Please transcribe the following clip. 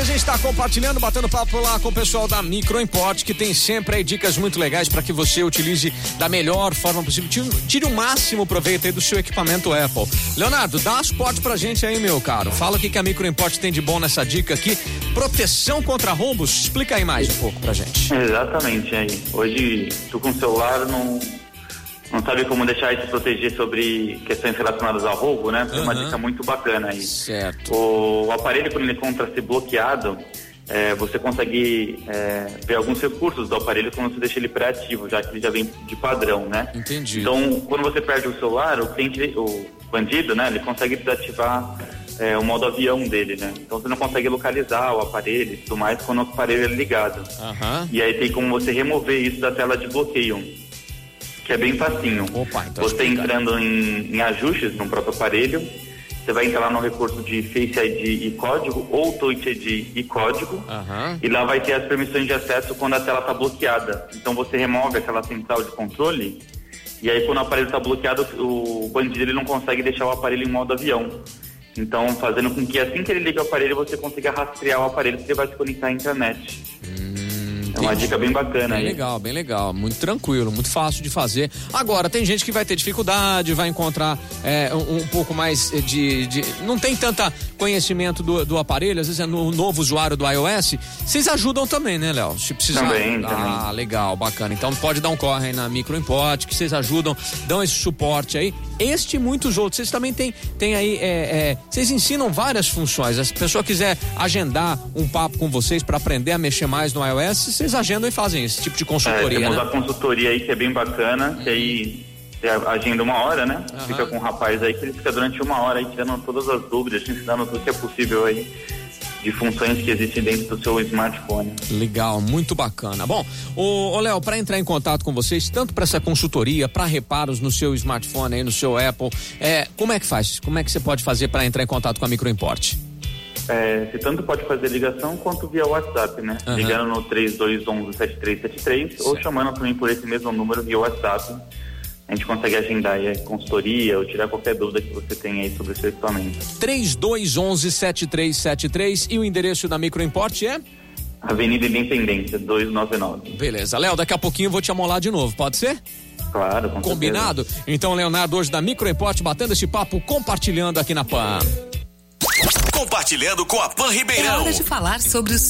a gente está compartilhando, batendo papo lá com o pessoal da Micro Import, que tem sempre aí dicas muito legais para que você utilize da melhor forma possível. Tire, tire, o máximo proveito aí do seu equipamento Apple. Leonardo, dá as portas pra gente aí, meu caro. Fala o que, que a Micro Import tem de bom nessa dica aqui. Proteção contra roubos. Explica aí mais um pouco pra gente. Exatamente, aí. Hoje, tu com o celular não não sabe como deixar se proteger sobre questões relacionadas ao roubo, né? É uhum. uma dica muito bacana aí. Certo. O, o aparelho, quando ele encontra ser bloqueado, é, você consegue é, ver alguns recursos do aparelho quando você deixa ele pré-ativo, já que ele já vem de padrão, né? Entendi. Então, quando você perde o celular, o cliente, o bandido, né? Ele consegue desativar é, o modo avião dele, né? Então você não consegue localizar o aparelho e tudo mais quando o aparelho é ligado. Uhum. E aí tem como você remover isso da tela de bloqueio que é bem facinho. Opa, então você entrando em, em, ajustes no próprio aparelho, você vai entrar lá no recurso de Face ID e código ou Touch ID e código uhum. e lá vai ter as permissões de acesso quando a tela está bloqueada. Então você remove aquela central de controle e aí quando o aparelho está bloqueado, o bandido ele não consegue deixar o aparelho em modo avião. Então, fazendo com que assim que ele liga o aparelho, você consiga rastrear o aparelho, porque ele vai se conectar à internet. É uma dica bem bacana bem aí. legal, bem legal. Muito tranquilo, muito fácil de fazer. Agora, tem gente que vai ter dificuldade, vai encontrar é, um, um, pouco mais de, de, Não tem tanta conhecimento do, do aparelho, às vezes é no novo usuário do iOS. Vocês ajudam também, né, Léo? Se precisar. Também, ah, também. legal, bacana. Então pode dar um corre aí na Microimport, que vocês ajudam, dão esse suporte aí. Este e muitos outros. Vocês também têm, têm aí. É, é, vocês ensinam várias funções. Se a pessoa quiser agendar um papo com vocês para aprender a mexer mais no iOS, vocês agendam e fazem esse tipo de consultoria. É, temos né? a consultoria aí que é bem bacana, que aí você agenda uma hora, né? Uhum. Fica com um rapaz aí que ele fica durante uma hora aí tirando todas as dúvidas, ensinando tudo que é possível aí de funções que existem dentro do seu smartphone. Legal, muito bacana. Bom, o, Léo, para entrar em contato com vocês, tanto para essa consultoria, para reparos no seu smartphone aí, no seu Apple, é, como é que faz? Como é que você pode fazer para entrar em contato com a Microimport? É, você tanto pode fazer ligação quanto via WhatsApp, né? Uhum. Ligando no 3211-7373 ou chamando também por esse mesmo número via WhatsApp a gente consegue agendar aí a consultoria ou tirar qualquer dúvida que você tenha aí sobre o seu equipamento. 3211-7373 e o endereço da Microimport é? Avenida Independência, 299. Beleza. Léo, daqui a pouquinho eu vou te amolar de novo, pode ser? Claro, com Combinado? Certeza. Então, Leonardo, hoje da Microimport, batendo esse papo, compartilhando aqui na PAN. Compartilhando com a PAN Ribeirão. É hora de falar sobre os